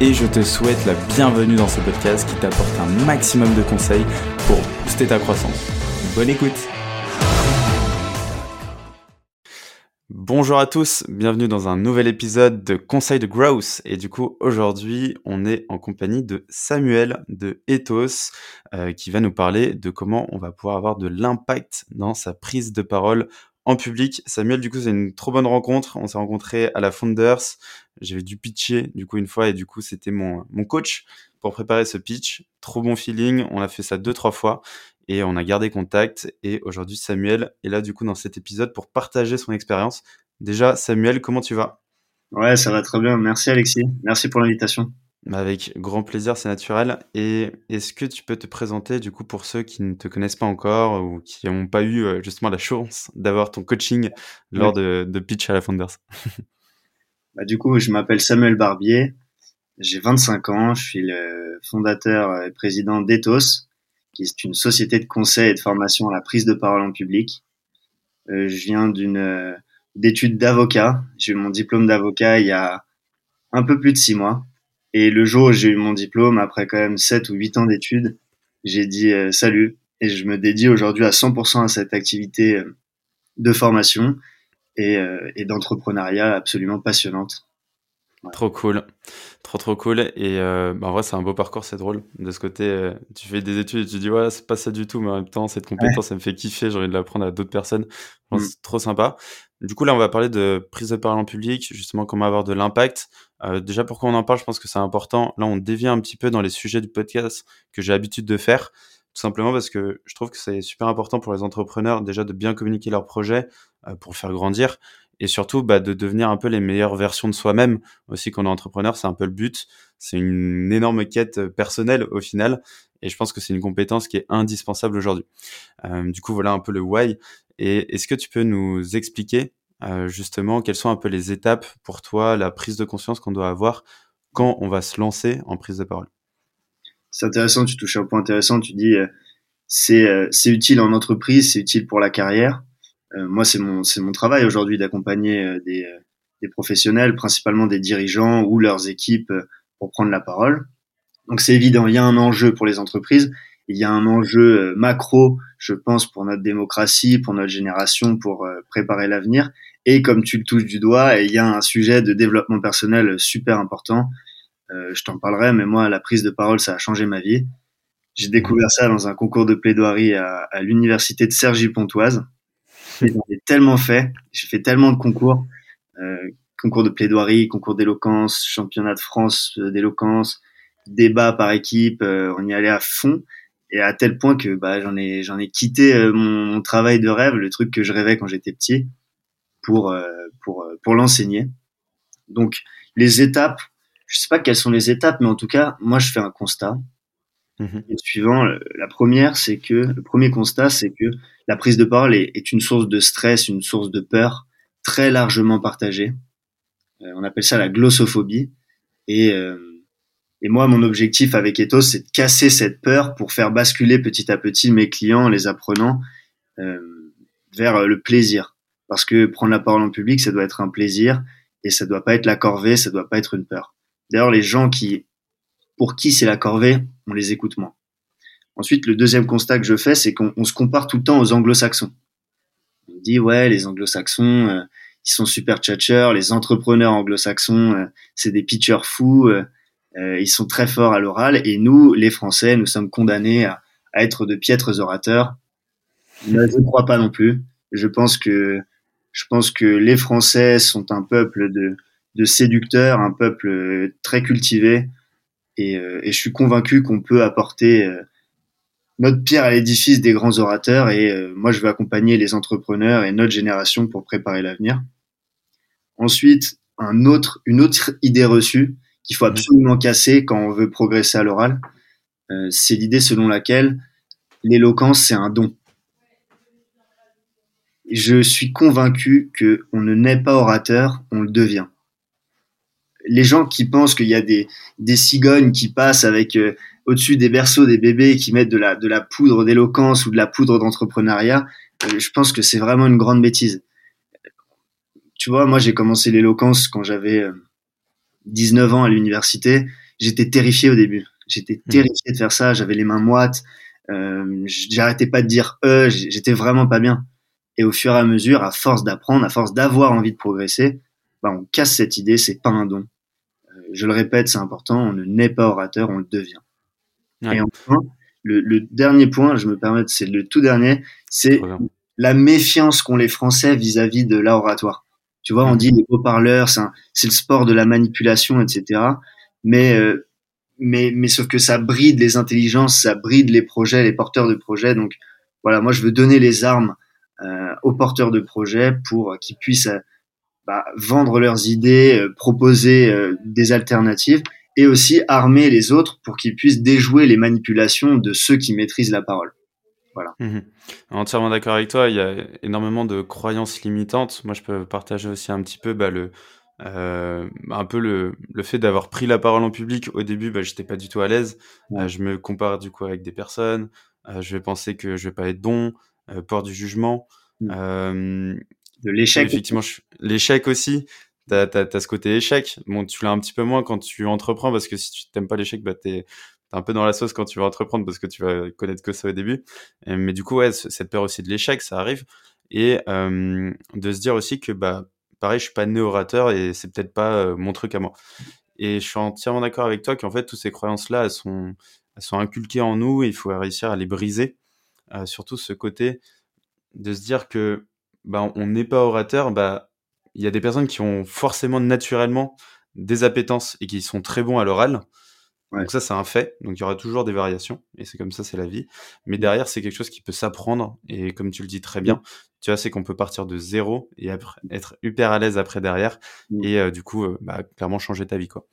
et je te souhaite la bienvenue dans ce podcast qui t'apporte un maximum de conseils pour booster ta croissance. Bonne écoute Bonjour à tous, bienvenue dans un nouvel épisode de Conseil de Growth. Et du coup, aujourd'hui, on est en compagnie de Samuel de Ethos euh, qui va nous parler de comment on va pouvoir avoir de l'impact dans sa prise de parole en public. Samuel, du coup, c'est une trop bonne rencontre. On s'est rencontrés à la Founders. J'avais dû pitcher, du coup, une fois, et du coup, c'était mon, mon coach pour préparer ce pitch. Trop bon feeling. On a fait ça deux, trois fois et on a gardé contact. Et aujourd'hui, Samuel est là, du coup, dans cet épisode pour partager son expérience. Déjà, Samuel, comment tu vas? Ouais, ça va très bien. Merci, Alexis. Merci pour l'invitation. Avec grand plaisir, c'est naturel. Et est-ce que tu peux te présenter du coup pour ceux qui ne te connaissent pas encore ou qui n'ont pas eu euh, justement la chance d'avoir ton coaching lors de, de, Pitch à la Founders? Bah, Du coup, je m'appelle Samuel Barbier, j'ai 25 ans, je suis le fondateur et président d'Ethos, qui est une société de conseil et de formation à la prise de parole en public. Euh, je viens d'une euh, d'études d'avocat, j'ai eu mon diplôme d'avocat il y a un peu plus de six mois. Et le jour où j'ai eu mon diplôme, après quand même 7 ou 8 ans d'études, j'ai dit euh, salut et je me dédie aujourd'hui à 100% à cette activité euh, de formation et, euh, et d'entrepreneuriat absolument passionnante. Trop cool, trop trop cool. Et euh, bah en vrai, c'est un beau parcours, c'est drôle. De ce côté, tu fais des études et tu dis, ouais, c'est pas ça du tout, mais en même temps, cette compétence, ça me fait kiffer, j'ai envie de l'apprendre à d'autres personnes. Mm. C'est trop sympa. Du coup, là, on va parler de prise de parole en public, justement, comment avoir de l'impact. Euh, déjà, pourquoi on en parle, je pense que c'est important. Là, on devient un petit peu dans les sujets du podcast que j'ai l'habitude de faire, tout simplement parce que je trouve que c'est super important pour les entrepreneurs, déjà, de bien communiquer leur projet euh, pour le faire grandir, et surtout bah, de devenir un peu les meilleures versions de soi-même aussi quand est entrepreneur, c'est un peu le but. C'est une énorme quête personnelle au final, et je pense que c'est une compétence qui est indispensable aujourd'hui. Euh, du coup, voilà un peu le why. Et est-ce que tu peux nous expliquer euh, justement quelles sont un peu les étapes pour toi, la prise de conscience qu'on doit avoir quand on va se lancer en prise de parole? C'est intéressant, tu touches un point intéressant, tu dis euh, c'est euh, utile en entreprise, c'est utile pour la carrière. Euh, moi, c'est mon c'est mon travail aujourd'hui d'accompagner euh, des des professionnels, principalement des dirigeants ou leurs équipes pour prendre la parole. Donc c'est évident, il y a un enjeu pour les entreprises il y a un enjeu euh, macro, je pense, pour notre démocratie, pour notre génération, pour euh, préparer l'avenir. Et comme tu le touches du doigt, il y a un sujet de développement personnel super important. Euh, je t'en parlerai, mais moi, la prise de parole, ça a changé ma vie. J'ai découvert ça dans un concours de plaidoirie à, à l'université de Cergy-Pontoise. J'en ai tellement fait, j'ai fait tellement de concours, euh, concours de plaidoirie, concours d'éloquence, championnat de France d'éloquence, débat par équipe, on y allait à fond et à tel point que bah, j'en ai ai quitté euh, mon, travail de rêve, le truc que je rêvais quand j'étais petit, pour euh, pour euh, pour l'enseigner. Donc les étapes, je sais pas quelles sont les étapes, mais en tout cas moi je fais un constat. Mmh suivant, la première c'est que le premier constat c'est que la prise de parole est, une source de stress, une source de peur très largement partagée. on appelle ça la glossophobie et et moi, mon objectif avec Ethos, c'est de casser cette peur pour faire basculer petit à petit mes clients, les apprenants, euh, vers le plaisir. Parce que prendre la parole en public, ça doit être un plaisir et ça doit pas être la corvée, ça doit pas être une peur. D'ailleurs, les gens qui, pour qui c'est la corvée, on les écoute moins. Ensuite, le deuxième constat que je fais, c'est qu'on se compare tout le temps aux anglo-saxons. On dit, ouais, les anglo-saxons, euh, ils sont super tchatcheurs, les entrepreneurs anglo-saxons, euh, c'est des pitchers fous, euh, ils sont très forts à l'oral et nous, les Français, nous sommes condamnés à, être de piètres orateurs. je ne crois pas non plus. Je pense que je pense que les Français sont un peuple de séducteurs, un peuple très cultivé, et, euh, et je suis convaincu qu'on peut apporter euh, notre pierre à l'édifice des grands orateurs. Et moi, je veux accompagner les entrepreneurs et notre génération pour préparer l'avenir. Ensuite, un autre, une autre idée reçue, qu'il faut mmh. absolument casser quand on veut progresser à l'oral. Euh, c'est l'idée selon laquelle l'éloquence, c'est un don. Je suis convaincu que on ne naît pas orateur, on le devient. Les gens qui pensent qu'il y a des, des cigognes qui passent avec euh, au-dessus des berceaux des bébés qui mettent de la, de la poudre d'éloquence ou de la poudre d'entrepreneuriat, euh, je pense que c'est vraiment une grande bêtise. Tu vois, moi j'ai commencé l'éloquence quand j'avais 19 ans à l'université. J'étais terrifié au début. J'étais mmh. terrifié de faire ça. J'avais les mains moites. Euh, j'arrêtais pas de dire euh, j'étais vraiment pas bien. Et au fur et à mesure, à force d'apprendre, à force d'avoir envie de progresser, bah, on casse cette idée, c'est pas un don. Je le répète, c'est important, on ne naît pas orateur, on le devient. Et enfin, le, le, dernier point, je me permets, c'est le tout dernier, c'est la méfiance qu'ont les Français vis-à-vis de l'oratoire. Tu vois, on dit les haut-parleurs, c'est le sport de la manipulation, etc. Mais euh, mais, mais sauf que ça bride les intelligences, ça bride les projets, les porteurs de projets. Donc voilà, moi je veux donner les armes euh, aux porteurs de projets pour qu'ils puissent euh, bah, vendre leurs idées, euh, proposer euh, des alternatives et aussi armer les autres pour qu'ils puissent déjouer les manipulations de ceux qui maîtrisent la parole. Voilà. Mmh Entièrement d'accord avec toi. Il y a énormément de croyances limitantes. Moi, je peux partager aussi un petit peu bah, le, euh, un peu le, le fait d'avoir pris la parole en public au début, bah, j'étais pas du tout à l'aise. Euh, je me compare du coup avec des personnes. Euh, je vais penser que je vais pas être bon, peur du jugement, mmh. De l'échec. Effectivement, l'échec aussi. T'as as, ce côté échec. Bon, tu l'as un petit peu moins quand tu entreprends parce que si tu t'aimes pas l'échec, bah t'es un peu dans la sauce quand tu vas entreprendre parce que tu vas connaître que ça au début. mais du coup, ouais, cette peur aussi de l'échec, ça arrive. Et de se dire aussi que bah pareil, je suis pas né orateur et c'est peut-être pas euh, mon truc à moi. Et je suis entièrement d'accord avec toi qu'en fait, toutes ces croyances-là, elles sont, elles sont inculquées en nous et il faut réussir à les briser. Euh, surtout ce côté de se dire que bah, on n'est pas orateur, bah il y a des personnes qui ont forcément naturellement des appétences et qui sont très bons à l'oral. Donc ça, c'est un fait. Donc il y aura toujours des variations et c'est comme ça, c'est la vie. Mais derrière, c'est quelque chose qui peut s'apprendre et comme tu le dis très bien, tu vois, c'est qu'on peut partir de zéro et après, être hyper à l'aise après derrière mmh. et euh, du coup, euh, bah, clairement changer ta vie, quoi.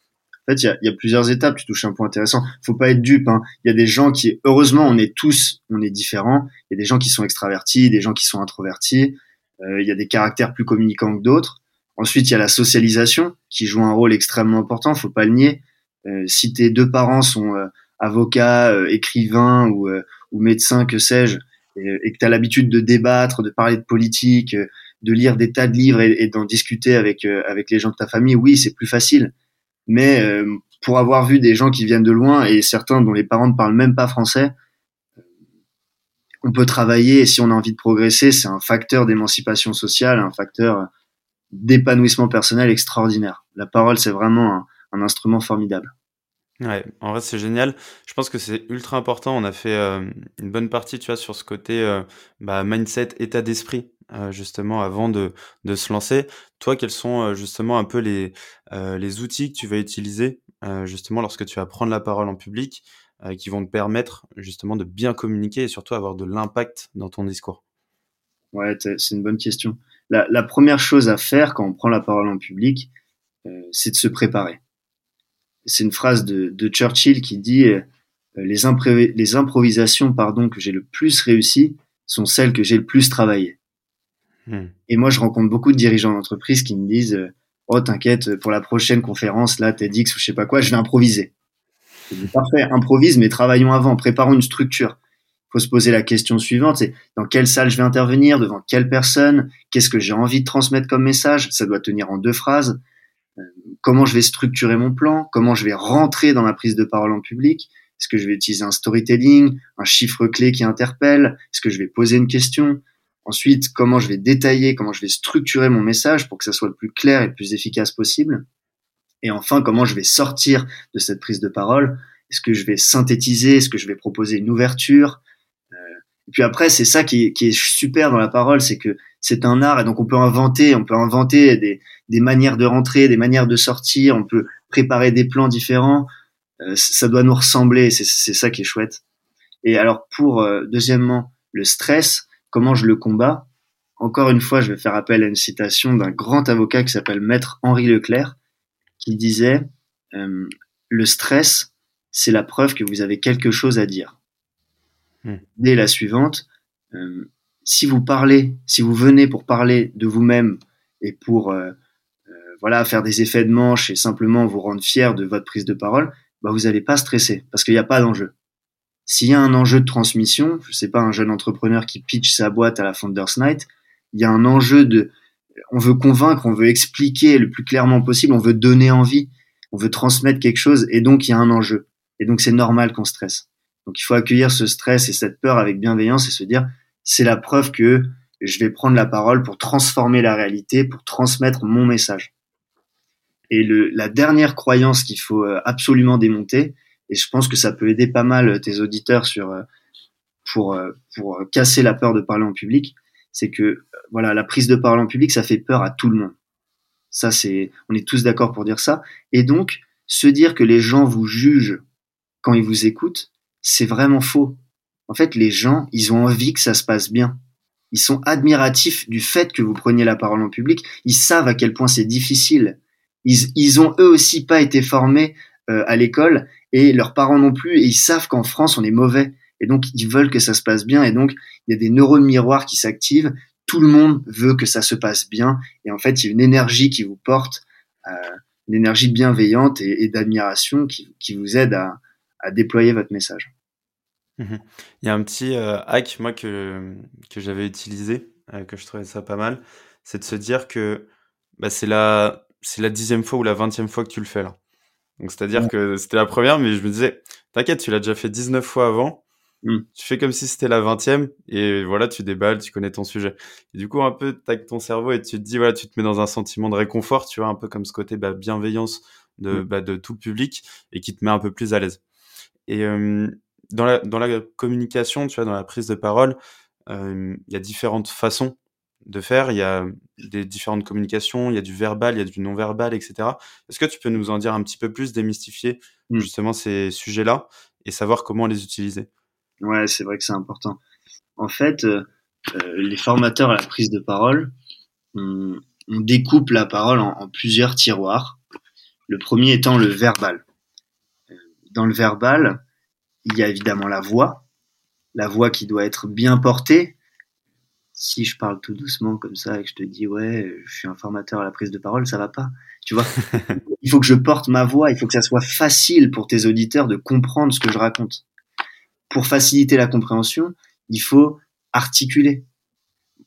En fait, il y a, y a, plusieurs étapes. Tu touches un point intéressant. Faut pas être dupe. Hein. Il y a des gens qui, heureusement, on est tous, on est différents. Il y a des gens qui sont extravertis, des gens qui sont introvertis. Euh, il y a des caractères plus communicants que d'autres. Ensuite, il y a la socialisation qui joue un rôle extrêmement important. Faut pas le nier. Euh, si tes deux parents sont euh, avocats, euh, écrivains ou, ou médecins, que sais-je, et, que tu as l'habitude de débattre, de parler de politique, de lire des tas de livres et, d'en discuter avec, avec les gens de ta famille, oui, c'est plus facile. Mais pour avoir vu des gens qui viennent de loin et certains dont les parents ne parlent même pas français, on peut travailler et si on a envie de progresser, c'est un facteur d'émancipation sociale, un facteur d'épanouissement personnel extraordinaire. La parole, c'est vraiment un, instrument formidable. Ouais, en vrai, c'est génial. Je pense que c'est ultra important. On a fait euh, une bonne partie, tu vois, sur ce côté euh, bah, mindset, état d'esprit, euh, justement, avant de, de, se lancer. Toi, quels sont justement un peu les, les outils que tu vas utiliser, justement, lorsque tu vas prendre la parole en public, qui vont te permettre, justement, de bien communiquer et surtout avoir de l'impact dans ton discours Ouais, c'est une bonne question. La, la, première chose à faire quand on prend la parole en public, c'est de se préparer c'est une phrase de, de, Churchill qui dit euh, les, les improvisations pardon que j'ai le plus réussi sont celles que j'ai le plus travaillé. Hmm. Et moi, je rencontre beaucoup de dirigeants d'entreprise qui me disent euh, oh t'inquiète pour la prochaine conférence là TEDx ou je sais pas quoi, je vais improviser. Parfait, improvise, mais travaillons avant, préparons une structure. Il faut se poser la question suivante, c'est dans quelle salle je vais intervenir, devant quelle personne, qu'est-ce que j'ai envie de transmettre comme message, ça doit tenir en deux phrases. Comment je vais structurer mon plan, comment je vais rentrer dans la prise de parole en public, est-ce que je vais utiliser un storytelling, un chiffre clé qui interpelle, est-ce que je vais poser une question, ensuite comment je vais détailler, comment je vais structurer mon message pour que ça soit le plus clair et le plus efficace possible, et enfin comment je vais sortir de cette prise de parole, est-ce que je vais synthétiser, est-ce que je vais proposer une ouverture, euh, et puis après c'est ça qui qui est super dans la parole, c'est que c'est un art et donc on peut inventer, on peut inventer des, des manières de rentrer, des manières de sortir, on peut préparer des plans différents. Euh, ça doit nous ressembler, c'est ça qui est chouette. Et alors pour euh, deuxièmement le stress, comment je le combats? Encore une fois, je vais faire appel à une citation d'un grand avocat qui s'appelle Maître Henri Leclerc, qui disait euh, le stress, c'est la preuve que vous avez quelque chose à dire. Hmm. Dès la suivante, euh, si vous parlez, si vous venez pour parler de vous-même et pour euh, voilà faire des effets de manche et simplement vous rendre fier de votre prise de parole, bah vous n'allez pas stresser parce qu'il n'y a pas d'enjeu. S'il y a un enjeu de transmission, je sais pas un jeune entrepreneur qui pitch sa boîte à la Founders Night, il y a un enjeu de on veut convaincre, on veut expliquer le plus clairement possible, on veut donner envie, on veut transmettre quelque chose et donc il y a un enjeu. Et donc c'est normal qu'on stresse. Donc il faut accueillir ce stress et cette peur avec bienveillance et se dire c'est la preuve que je vais prendre la parole pour transformer la réalité, pour transmettre mon message. Et le, la dernière croyance qu'il faut euh, absolument démonter, et je pense que ça peut aider pas mal tes auditeurs sur euh, pour euh, pour casser la peur de parler en public, c'est que voilà la prise de parole en public ça fait peur à tout le monde. Ça c'est on est tous d'accord pour dire ça. Et donc se dire que les gens vous jugent quand ils vous écoutent, c'est vraiment faux. En fait, les gens, ils ont envie que ça se passe bien. Ils sont admiratifs du fait que vous preniez la parole en public. Ils savent à quel point c'est difficile. Ils, ils ont eux aussi pas été formés euh, à l'école et leurs parents non plus. Et ils savent qu'en France, on est mauvais. Et donc, ils veulent que ça se passe bien. Et donc, il y a des neurones miroirs qui s'activent. Tout le monde veut que ça se passe bien. Et en fait, il y a une énergie qui vous porte, euh, une énergie bienveillante et, et d'admiration qui, qui vous aide à, à déployer votre message. Mmh Il y a un petit euh, hack, moi, que, que j'avais utilisé, euh, que je trouvais ça pas mal, c'est de se dire que bah, c'est la, c'est la dixième fois ou la vingtième fois que tu le fais là. Donc, c'est-à-dire que c'était la première, mais je me disais, t'inquiète, tu l'as déjà fait 19 fois avant. Mmh. Tu fais comme si c'était la vingtième et voilà, tu déballes, tu connais ton sujet. Et du coup, un peu, tac ton cerveau et tu te dis, voilà, tu te mets dans un sentiment de réconfort, tu vois, un peu comme ce côté bah, bienveillance de, mmh. bah, de tout le public et qui te met un peu plus à l'aise. Et dans, la, dans la communication, tu vois, dans la prise de parole, il y a différentes façons de faire. Il y a des différentes communications, il y a du verbal, il y a du non-verbal, etc. Est-ce que tu peux nous en dire un petit peu plus, démystifier mmh. justement ces sujets-là et savoir comment les utiliser? Ouais, c'est vrai que c'est important. En fait, euh, les formateurs à la prise de parole, on, découpe la parole en, en, plusieurs tiroirs. Le premier étant le verbal dans le verbal, il y a évidemment la voix, la voix qui doit être bien portée. Si je parle tout doucement comme ça et que je te dis ouais, je suis un formateur à la prise de parole, ça va pas. Tu vois, il faut que je porte ma voix, il faut que ça soit facile pour tes auditeurs de comprendre ce que je raconte. Pour faciliter la compréhension, il faut articuler.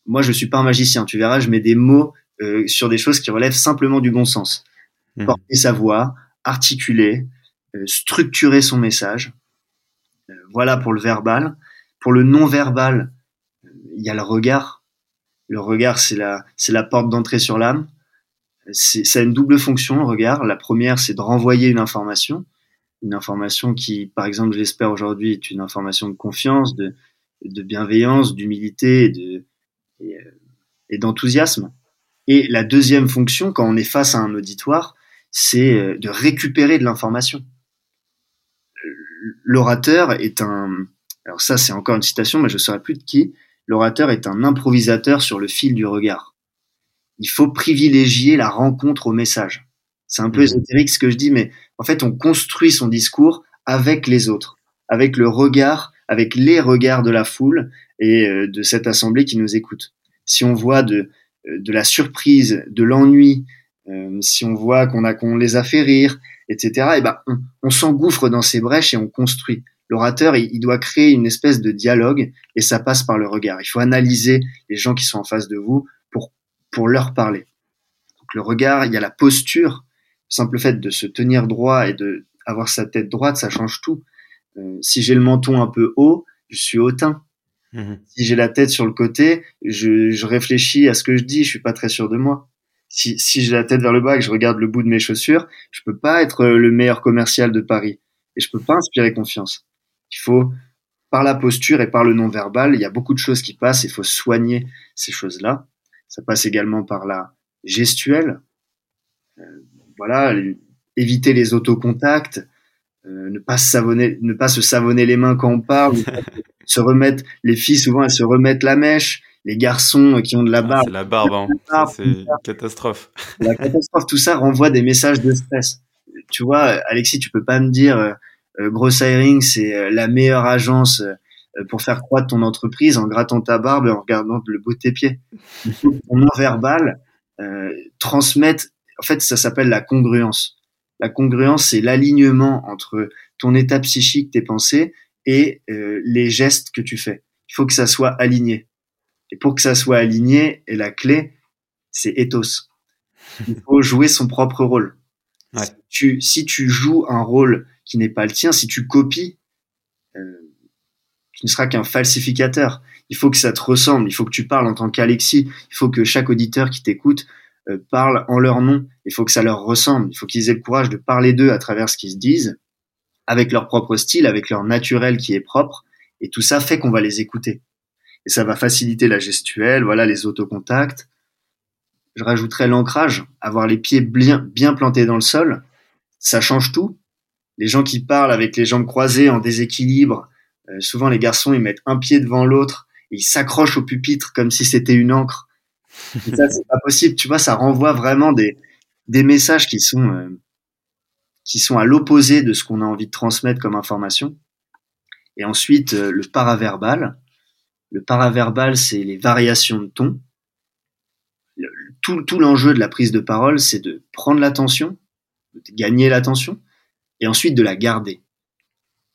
Moi, je suis pas un magicien. Tu verras, je mets des mots euh, sur des choses qui relèvent simplement du bon sens. Mmh. Porter sa voix, articuler, euh, structurer son message. Euh, voilà pour le verbal. Pour le non-verbal, il y a le regard. Le regard, c'est la, c'est la porte d'entrée sur l'âme. C'est, ça a une double fonction, le regard. La première, c'est de renvoyer une information. Une information qui, par exemple, je l'espère aujourd'hui, est une information de confiance, de, de bienveillance, d'humilité et, de, et, et d'enthousiasme. Et la deuxième fonction, quand on est face à un auditoire, c'est de récupérer de l'information l'orateur est un, alors ça c'est encore une citation, mais je ne saurais plus de qui, l'orateur est un improvisateur sur le fil du regard. Il faut privilégier la rencontre au message. C'est un peu mhm. ésotérique ce que je dis, mais en fait on construit son discours avec les autres, avec le regard, avec les regards de la foule et euh, de cette assemblée qui nous écoute. Si on voit de, euh, de la surprise, de l'ennui, euh, si on voit qu'on a qu'on les a fait rire, etc. Et ben on, s'engouffre dans ces brèches et on construit. L'orateur, il, doit créer une espèce de dialogue et ça passe par le regard. Il faut analyser les gens qui sont en face de vous pour pour leur parler. Donc le regard, il y a la posture. Le simple fait de se tenir droit et de avoir sa tête droite, ça change tout. Euh, si j'ai le menton un peu haut, je suis hautain. Mmh si j'ai la tête sur le côté, je, je réfléchis à ce que je dis, je suis pas très sûr de moi si, si j'ai la tête vers le bas et que je regarde le bout de mes chaussures, je peux pas être le meilleur commercial de Paris et je peux pas inspirer confiance. Il faut par la posture et par le non-verbal, il y a beaucoup de choses qui passent, il faut soigner ces choses-là. Ça passe également par la gestuelle. Euh, voilà, éviter les autocontacts, euh, ne pas savonner, ne pas se savonner les mains quand on parle, se remettre, les filles souvent elles se remettent la mèche, les garçons qui ont de la ah, barbe. c'est la barbe, hein. c'est une catastrophe. La catastrophe, tout ça renvoie des messages de stress. tu vois, Alexis, tu peux pas me dire, euh, euh Gross Hiring, c'est la meilleure agence pour faire croître ton entreprise en grattant ta barbe et en regardant le bout de tes pieds. Ton non-verbal euh, transmette, en fait, ça s'appelle la congruence. La congruence, c'est l'alignement entre ton état psychique, tes pensées et les gestes que tu fais. Il faut que ça soit aligné. Et pour que ça soit aligné, et la clé, c'est ethos. Il faut jouer son propre rôle. Ouais. Si, tu, si tu joues un rôle qui n'est pas le tien, si tu copies, euh, tu ne seras qu'un falsificateur. Il faut que ça te ressemble. Il faut que tu parles en tant qu'Alexis. Il faut que chaque auditeur qui t'écoute euh, parle en leur nom. Il faut que ça leur ressemble. Il faut qu'ils aient le courage de parler d'eux à travers ce qu'ils se disent, avec leur propre style, avec leur naturel qui est propre. Et tout ça fait qu'on va les écouter. Et ça va faciliter la gestuelle, voilà, les autocontacts. Je rajouterais l'ancrage, avoir les pieds bien, bien plantés dans le sol. Ça change tout. Les gens qui parlent avec les jambes croisées en déséquilibre, euh, souvent les garçons, ils mettent un pied devant l'autre ils s'accrochent au pupitre comme si c'était une encre. Et ça, c'est pas possible. Tu vois, ça renvoie vraiment des, des messages qui sont, euh, qui sont à l'opposé de ce qu'on a envie de transmettre comme information. Et ensuite, euh, le paraverbal. Le paraverbal, c'est les variations de ton. tout, tout l'enjeu de la prise de parole, c'est de prendre l'attention, de gagner l'attention, et ensuite de la garder.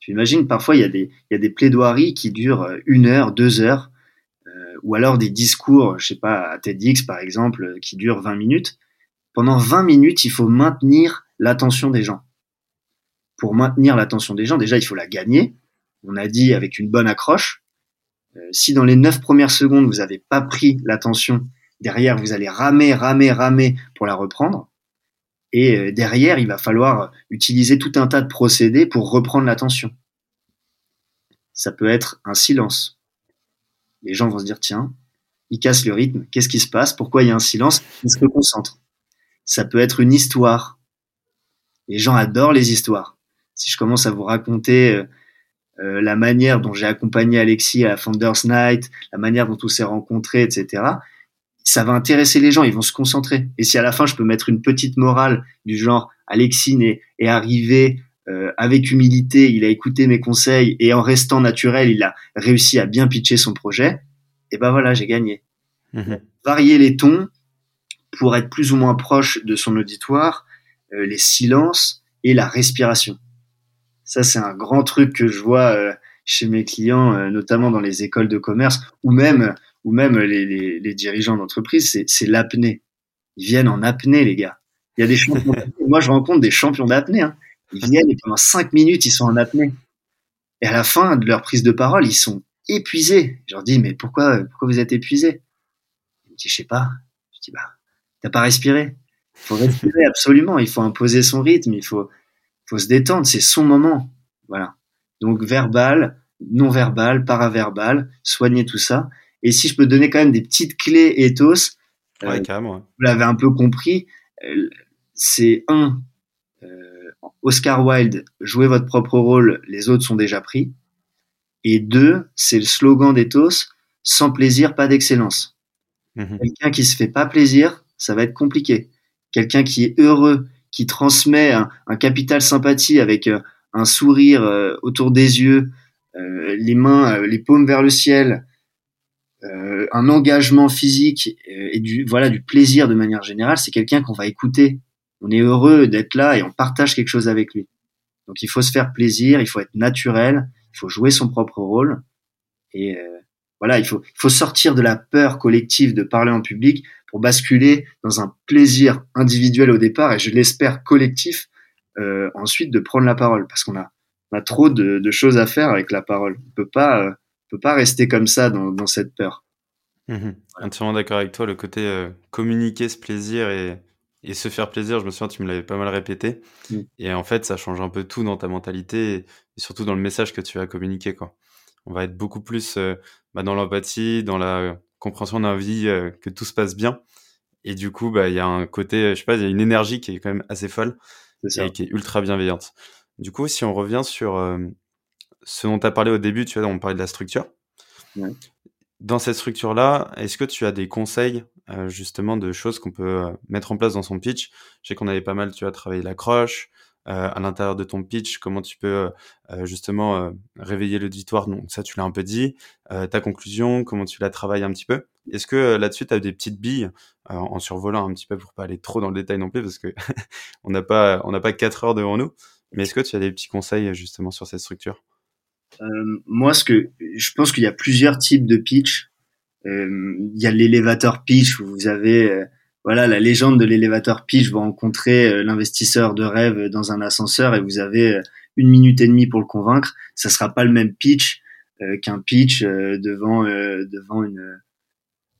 Tu imagines, parfois, il y, a des, il y a des plaidoiries qui durent euh, une heure, deux heures, ou alors des discours, je sais pas, à TEDx, par exemple, qui durent 20 minutes. Pendant 20 minutes, il faut maintenir l'attention des gens. Pour maintenir l'attention des gens, déjà, il faut la gagner, on a dit avec une bonne accroche. Euh, si dans les neuf premières secondes, vous n'avez pas pris l'attention, derrière, vous allez ramer, ramer, ramer pour la reprendre. Et euh, derrière, il va falloir utiliser tout un tas de procédés pour reprendre l'attention. Ça peut être un silence. Les gens vont se dire, tiens, il casse le rythme, qu'est-ce qui se passe? Pourquoi il y a un silence? Ils se concentrent. Ça peut être une histoire. Les gens adorent les histoires. Si je commence à vous raconter euh, euh, la manière dont j'ai accompagné Alexis à la Founders Night, la manière dont on s'est rencontrés, etc. Ça va intéresser les gens, ils vont se concentrer. Et si à la fin je peux mettre une petite morale du genre Alexis est, est arrivé euh, avec humilité, il a écouté mes conseils et en restant naturel, il a réussi à bien pitcher son projet, et ben voilà, j'ai gagné. Mhm. Varier les tons pour être plus ou moins proche de son auditoire, euh, les silences et la respiration. Ça, c'est un grand truc que je vois euh, chez mes clients, euh, notamment dans les écoles de commerce ou même, ou même les, les, les dirigeants d'entreprise, c'est l'apnée. Ils viennent en apnée, les gars. Il y a des champions. Moi, je rencontre des champions d'apnée. Hein. Ils viennent et pendant cinq minutes, ils sont en apnée. Et à la fin de leur prise de parole, ils sont épuisés. Je leur dis, mais pourquoi, pourquoi vous êtes épuisés? Ils me disent, je sais pas. Je dis, bah, t'as pas respiré. Il faut respirer absolument. Il faut imposer son rythme. Il faut, faut se détendre, c'est son moment. Voilà. Donc verbal, non verbal, paraverbal, soigner tout ça. Et si je peux donner quand même des petites clés ethos, ouais, euh, vous l'avez un peu compris, euh, c'est un, Oscar Wilde, jouez votre propre rôle, les autres sont déjà pris. Et deux, c'est le slogan d'ethos, sans plaisir, pas d'excellence. Mhm. Quelqu'un qui se fait pas plaisir, ça va être compliqué. Quelqu'un qui est heureux, qui transmet un, capital sympathie avec euh, un sourire euh, autour des yeux, euh, les mains, les paumes vers le ciel, un engagement physique et du voilà du plaisir de manière générale, c'est quelqu'un qu'on va écouter. On est heureux d'être là et on partage quelque chose avec lui. Donc il faut se faire plaisir, il faut être naturel, il faut jouer son propre rôle et voilà, il faut, il faut sortir de la peur collective de parler en public pour basculer dans un plaisir individuel au départ et je l'espère collectif euh, ensuite de prendre la parole parce qu'on a, on a trop de, de, choses à faire avec la parole. On peut pas, euh, peut pas rester comme ça dans, dans cette peur. Mmh Entièrement d'accord avec toi, le côté euh, communiquer ce plaisir et, et, se faire plaisir, je me souviens, tu me l'avais pas mal répété. Mmh. Et en fait, ça change un peu tout dans ta mentalité et, surtout dans le message que tu vas communiquer. Quoi. On va être beaucoup plus euh, bah, dans l'empathie, dans la compréhension d'un vie, euh, que tout se passe bien. Et du coup, bah, il y a un côté, je sais pas, il y a une énergie qui est quand même assez folle et qui est ultra bienveillante. Du coup, si on revient sur euh, ce dont tu as parlé au début, tu vois, on parlait de la structure. Ouais. Dans cette structure-là, est-ce que tu as des conseils euh, justement de choses qu'on peut mettre en place dans son pitch? Je sais qu'on avait pas mal, tu as travaillé l'accroche, à l'intérieur de ton pitch, comment tu peux justement réveiller l'auditoire. Donc ça, tu l'as un peu dit. ta conclusion, comment tu la travailles un petit peu. Est-ce que là-dessus, tu as des petites billes en survolant un petit peu pour pas aller trop dans le détail non plus parce que on n'a pas on n'a pas quatre heures devant nous. Mais est-ce que tu as des petits conseils justement sur cette structure? Euh, Moi, ce que je pense qu'il y a plusieurs types de pitch. Euh, il y a l'élévateur pitch où vous avez euh, voilà la légende de l'élévateur pitch. Vous rencontrez euh, l'investisseur de rêve dans un ascenseur et vous avez une minute et demie pour le convaincre. Ça sera pas le même pitch qu'un pitch devant devant une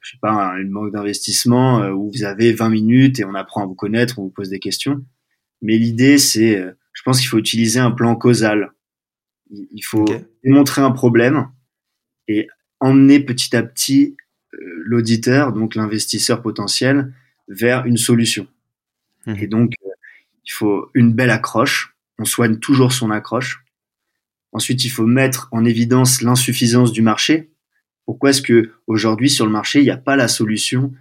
je sais pas une banque d'investissement où vous avez 20 minutes et on apprend à vous connaître, on vous pose des questions. Mais l'idée c'est je pense qu'il faut utiliser un plan causal. Il faut démontrer un problème et emmener petit à petit euh, l'auditeur, donc l'investisseur potentiel, vers une solution. Mmh. Et donc, euh, il faut une belle accroche. On soigne toujours son accroche. Ensuite, il faut mettre en évidence l'insuffisance du marché. Pourquoi est-ce que aujourd'hui sur le marché il n'y a pas la solution,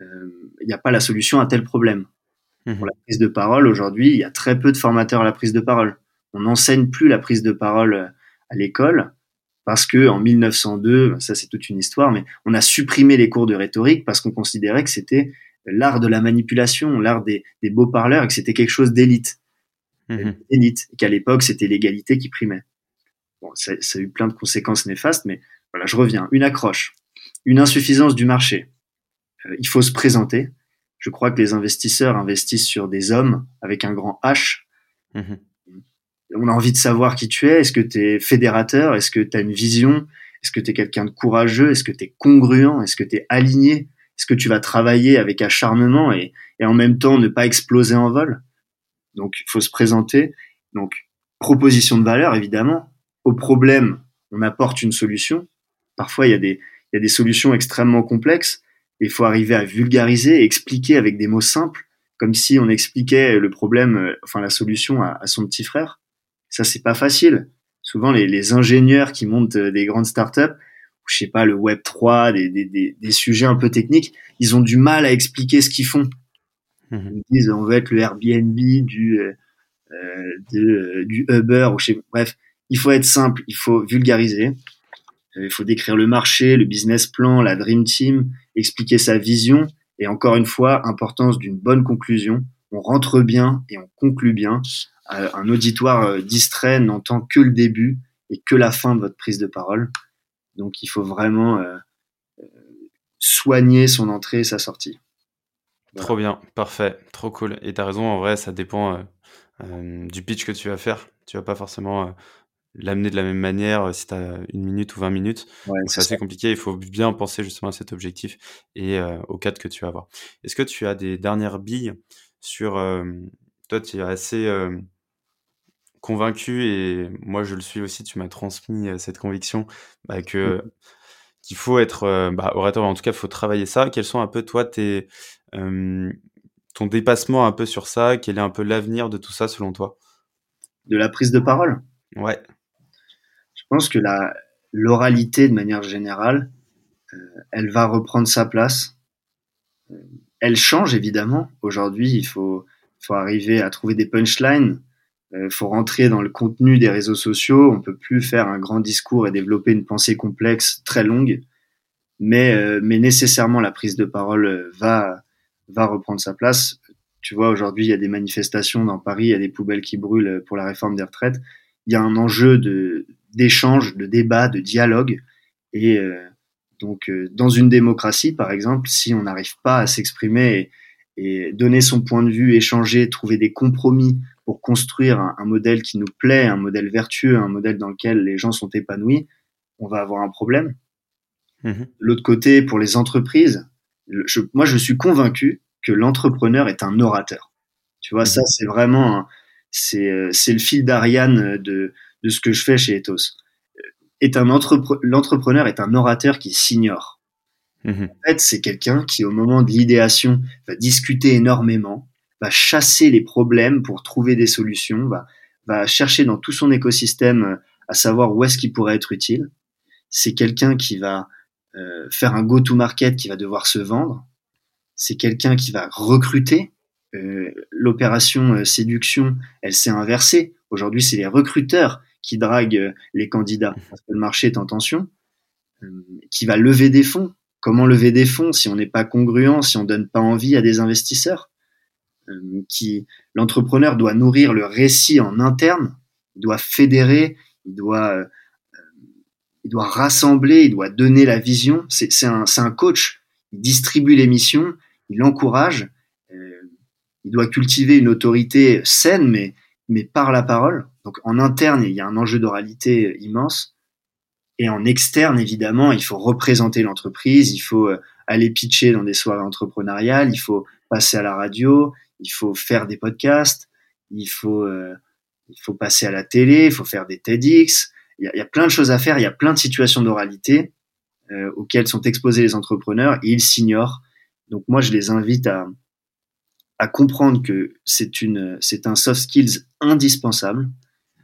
euh, il n'y a pas la solution à tel problème? Mmh. Pour la prise de parole, aujourd'hui, il y a très peu de formateurs à la prise de parole. On n'enseigne plus la prise de parole euh, à l'école parce que en 1902, ça c'est toute une histoire, mais on a supprimé les cours de rhétorique parce qu'on considérait que c'était l'art de la manipulation, l'art des, beaux parleurs et que c'était quelque chose d'élite. Mmh. Élite, qu'à l'époque c'était l'égalité qui primait. Bon, ça, ça, a eu plein de conséquences néfastes, mais voilà, je reviens. Une accroche, une insuffisance du marché. Euh, il faut se présenter, je crois que les investisseurs investissent sur des hommes avec un grand H. Mhm. On a envie de savoir qui tu es. Est-ce que tu es fédérateur? Est-ce que tu as une vision? Est-ce que tu es quelqu'un de courageux? Est-ce que tu es congruent? Est-ce que tu es aligné? Est-ce que tu vas travailler avec acharnement et, en même temps ne pas exploser en vol? Donc, il faut se présenter. Donc, proposition de valeur, évidemment. Au problème, on apporte une solution. Parfois, il y a des, solutions extrêmement complexes il faut arriver à vulgariser, expliquer avec des mots simples, comme si on expliquait le problème, euh, enfin la solution à, son petit frère. Ça, c'est pas facile. Souvent, les, ingénieurs qui montent euh, des grandes startups, je sais pas, le Web 3, des, des, des, sujets un peu techniques, ils ont du mal à expliquer ce qu'ils font. Mhm. Ils disent, on veut être le Airbnb du, euh, de, du Uber, ou je sais, bref, il faut être simple, il faut vulgariser. Euh, il faut décrire le marché, le business plan, la dream team, expliquer sa vision et encore une fois, importance d'une bonne conclusion. On rentre bien et on conclut bien. Euh, un auditoire euh, distrait n'entend que le début et que la fin de votre prise de parole. Donc il faut vraiment soigner son entrée et sa sortie. Trop bien, parfait, trop cool. Et tu as raison, en vrai, ça dépend du pitch que tu vas faire. Tu vas pas forcément l'amener de la même manière euh, si tu as une minute ou 20 minutes. c'est assez compliqué. Il faut bien penser justement à cet objectif et euh, au cadre que tu vas avoir. Est-ce que tu as des dernières billes sur. Euh, toi, tu es assez convaincu et moi, je le suis aussi. Tu m'as transmis cette conviction bah, que. Mmh. Qu'il faut être bah, orateur, en tout cas, il faut travailler ça. Quels sont un peu, toi, tes, ton dépassement un peu sur ça? Quel est un peu l'avenir de tout ça selon toi? De la prise de parole? Ouais. Je pense que la l'oralité de manière générale, euh, elle va reprendre sa place. Elle change évidemment. Aujourd'hui, il faut faut arriver à trouver des punchlines. Il euh, faut rentrer dans le contenu des réseaux sociaux. On peut plus faire un grand discours et développer une pensée complexe très longue. Mais mais nécessairement la prise de parole va va reprendre sa place. Tu vois, aujourd'hui, il y a des manifestations dans Paris, il y a des poubelles qui brûlent pour la réforme des retraites. Il y a un enjeu de d'échange, de débat, de dialogue. Et euh, donc, euh, dans une démocratie, par exemple, si on n'arrive pas à s'exprimer et, donner son point de vue, échanger, trouver des compromis pour construire un, modèle qui nous plaît, un modèle vertueux, un modèle dans lequel les gens sont épanouis, on va avoir un problème. Mmh L'autre côté, pour les entreprises, je, moi, je suis convaincu que l'entrepreneur est un orateur. Tu vois, mmh ça, c'est vraiment, c'est, euh, c'est le fil d'Ariane de, de ce que je fais chez Ethos. Est un l'entrepreneur est un orateur qui s'ignore. Mhm. En fait, c'est quelqu'un qui, au moment de l'idéation, va discuter énormément, va chasser les problèmes pour trouver des solutions, va, va chercher dans tout son écosystème euh, à savoir où est-ce qu'il pourrait être utile. C'est quelqu'un qui va euh, faire un go-to-market qui va devoir se vendre. C'est quelqu'un qui va recruter. l'opération séduction, elle s'est inversée. Aujourd'hui, c'est les recruteurs qui draguent les candidats parce que le marché est en tension, qui va lever des fonds. Comment lever des fonds si on n'est pas congruent, si on donne pas envie à des investisseurs? Qui l'entrepreneur doit nourrir le récit en interne, il doit fédérer, il doit il doit rassembler, il doit donner la vision. C'est un, un, coach. Il distribue les missions, il encourage. Euh, il doit cultiver une autorité saine, mais, mais par la parole. Donc en interne, il y a un enjeu d'oralité immense. Et en externe, évidemment, il faut représenter l'entreprise, il faut euh, aller pitcher dans des soirées entrepreneuriales, il faut passer à la radio, il faut faire des podcasts, il faut, euh, il faut passer à la télé, il faut faire des TEDx, il y, a, plein de choses à faire, il y a plein de situations d'oralité euh, auxquelles sont exposés les entrepreneurs et ils s'ignorent. Donc moi, je les invite à, à comprendre que c'est une, c'est un soft skills indispensable.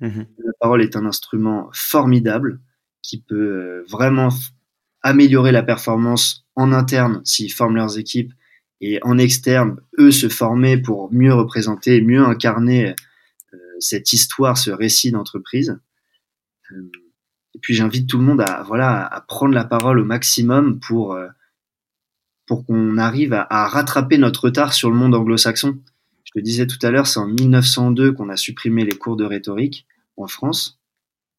Mmh La parole est un instrument formidable qui peut euh, vraiment améliorer la performance en interne s'ils forment leurs équipes et en externe, eux se former pour mieux représenter, mieux incarner euh, cette histoire, ce récit d'entreprise. Euh, et puis j'invite tout le monde à voilà à prendre la parole au maximum pour euh, pour qu'on arrive à, rattraper notre retard sur le monde anglo-saxon. Je te disais tout à l'heure, c'est en 1902 qu'on a supprimé les cours de rhétorique en France.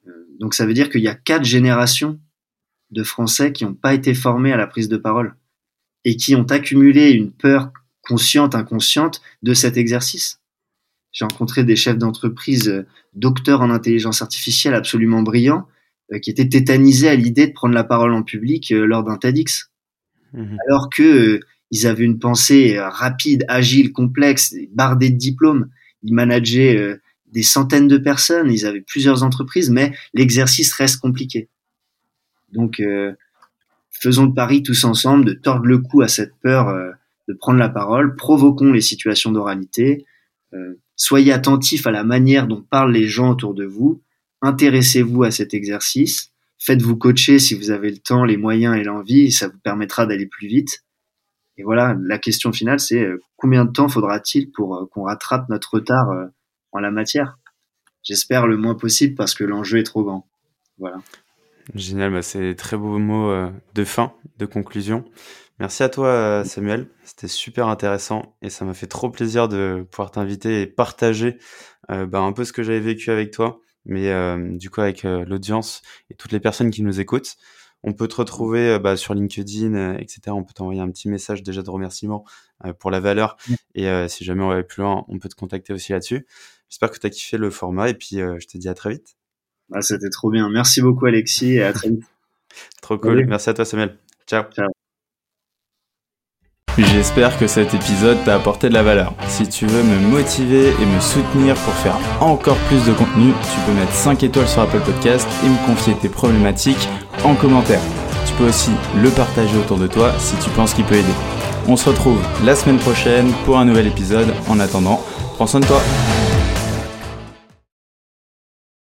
Euh, donc ça veut dire qu'il y a quatre générations de Français qui n'ont pas été formés à la prise de parole et qui ont accumulé une peur consciente, inconsciente de cet exercice. J'ai rencontré des chefs d'entreprise, euh, docteurs en intelligence artificielle absolument brillants, euh, qui étaient tétanisés à l'idée de prendre la parole en public euh, lors d'un TEDx. Mmh Alors que ils avaient une pensée rapide, agile, complexe, bardée de diplômes. Ils manageaient des centaines de personnes, ils avaient plusieurs entreprises, mais l'exercice reste compliqué. Donc, faisons le pari tous ensemble de tordre le cou à cette peur de prendre la parole, provoquons les situations d'oralité, Soyez attentif à la manière dont parlent les gens autour de vous. Intéressez-vous à cet exercice. Faites-vous coacher si vous avez le temps, les moyens et l'envie. Ça vous permettra d'aller plus vite. Et voilà, la question finale, c'est euh, combien de temps faudra-t-il pour euh, qu'on rattrape notre retard euh, en la matière? J'espère le moins possible parce que l'enjeu est trop grand. Voilà. Génial, bah c'est très beau mot de fin, de conclusion. Merci à toi, euh, Samuel. C'était super intéressant et ça m'a fait trop plaisir de pouvoir t'inviter et partager euh, bah, un peu ce que j'avais vécu avec toi, mais euh, du coup avec l'audience et toutes les personnes qui nous écoutent. On peut te retrouver bah, sur LinkedIn, etc. On peut t'envoyer un petit message déjà de remerciement pour la valeur. Et si jamais on va aller plus loin, on peut te contacter aussi là-dessus. J'espère que tu as kiffé le format et puis je te dis à très vite. Ah, C'était trop bien. Merci beaucoup Alexis et à très vite. trop cool. Merci à toi Samuel. Ciao. Ciao. J'espère que cet épisode t'a apporté de la valeur. Si tu veux me motiver et me soutenir pour faire encore plus de contenu, tu peux mettre 5 étoiles sur Apple Podcast et me confier tes problématiques en commentaire. Tu peux aussi le partager autour de toi si tu penses qu'il peut aider. On se retrouve la semaine prochaine pour un nouvel épisode. En attendant, prends soin de toi.